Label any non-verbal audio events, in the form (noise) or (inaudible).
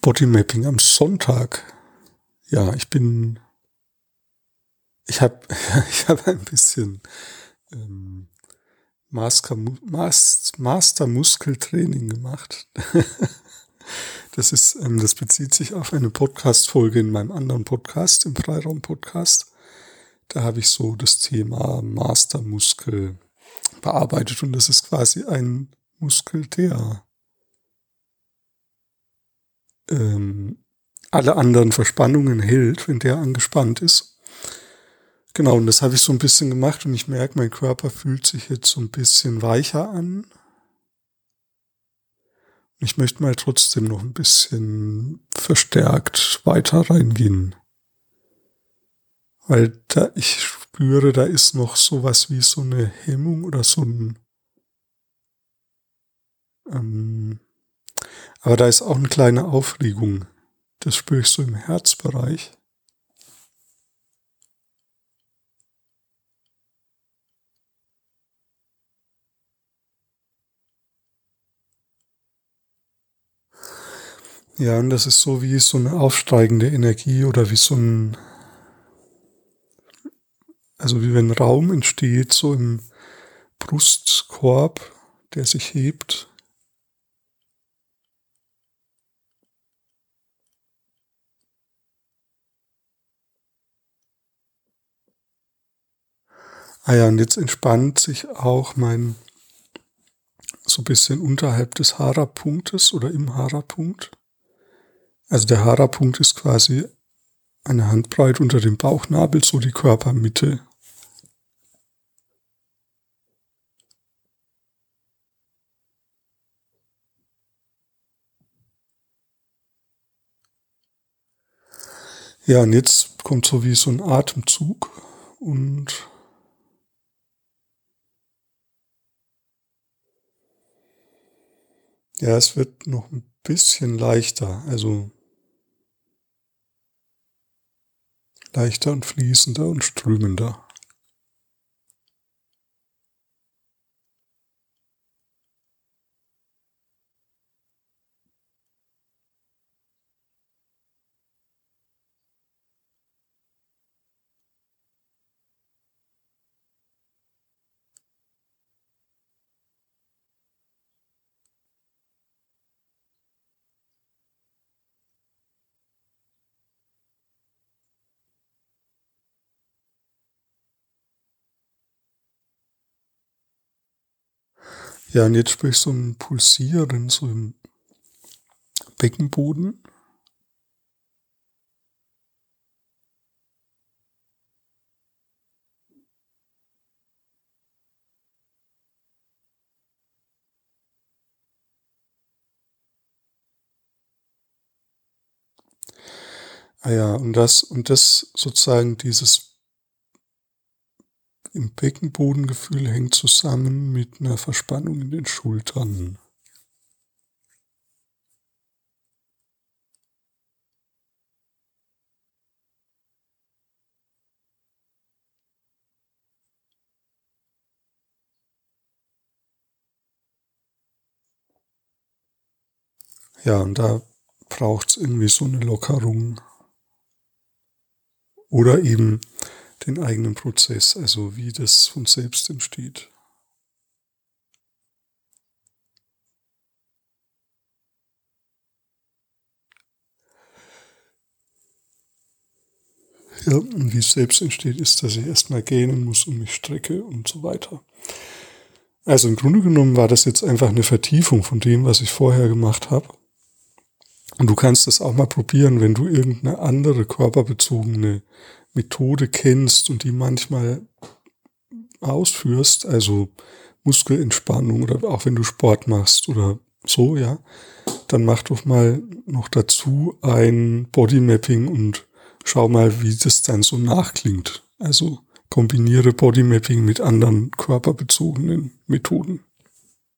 Bodymapping am Sonntag. Ja, ich bin, ich habe (laughs) ich hab ein bisschen ähm, Master, Master Muskeltraining gemacht. (laughs) das ist, ähm, das bezieht sich auf eine Podcast-Folge in meinem anderen Podcast, im Freiraum-Podcast. Da habe ich so das Thema Mastermuskel bearbeitet und das ist quasi ein Muskel, der ähm, alle anderen Verspannungen hält, wenn der angespannt ist. Genau, und das habe ich so ein bisschen gemacht und ich merke, mein Körper fühlt sich jetzt so ein bisschen weicher an. Ich möchte mal trotzdem noch ein bisschen verstärkt weiter reingehen. Weil da ich spüre, da ist noch sowas wie so eine Hemmung oder so ein ähm, aber da ist auch eine kleine Aufregung. Das spüre ich so im Herzbereich. Ja, und das ist so wie so eine aufsteigende Energie oder wie so ein, also wie wenn Raum entsteht, so im Brustkorb, der sich hebt Ah ja, und jetzt entspannt sich auch mein so ein bisschen unterhalb des Hara-Punktes oder im Hara-Punkt. Also der Hara-Punkt ist quasi eine Handbreit unter dem Bauchnabel, so die Körpermitte. Ja, und jetzt kommt so wie so ein Atemzug und Ja, es wird noch ein bisschen leichter, also leichter und fließender und strömender. Ja, und jetzt spüre ich so ein Pulsieren so im Beckenboden. Ah ja, und das, und das sozusagen dieses im Beckenbodengefühl hängt zusammen mit einer Verspannung in den Schultern. Ja, und da braucht es irgendwie so eine Lockerung. Oder eben den eigenen Prozess, also wie das von selbst entsteht. Ja, und wie es selbst entsteht, ist, dass ich erstmal gähnen muss und mich strecke und so weiter. Also im Grunde genommen war das jetzt einfach eine Vertiefung von dem, was ich vorher gemacht habe. Und du kannst das auch mal probieren, wenn du irgendeine andere körperbezogene Methode kennst und die manchmal ausführst, also Muskelentspannung oder auch wenn du Sport machst oder so, ja, dann mach doch mal noch dazu ein Bodymapping und schau mal, wie das dann so nachklingt. Also kombiniere Bodymapping mit anderen körperbezogenen Methoden.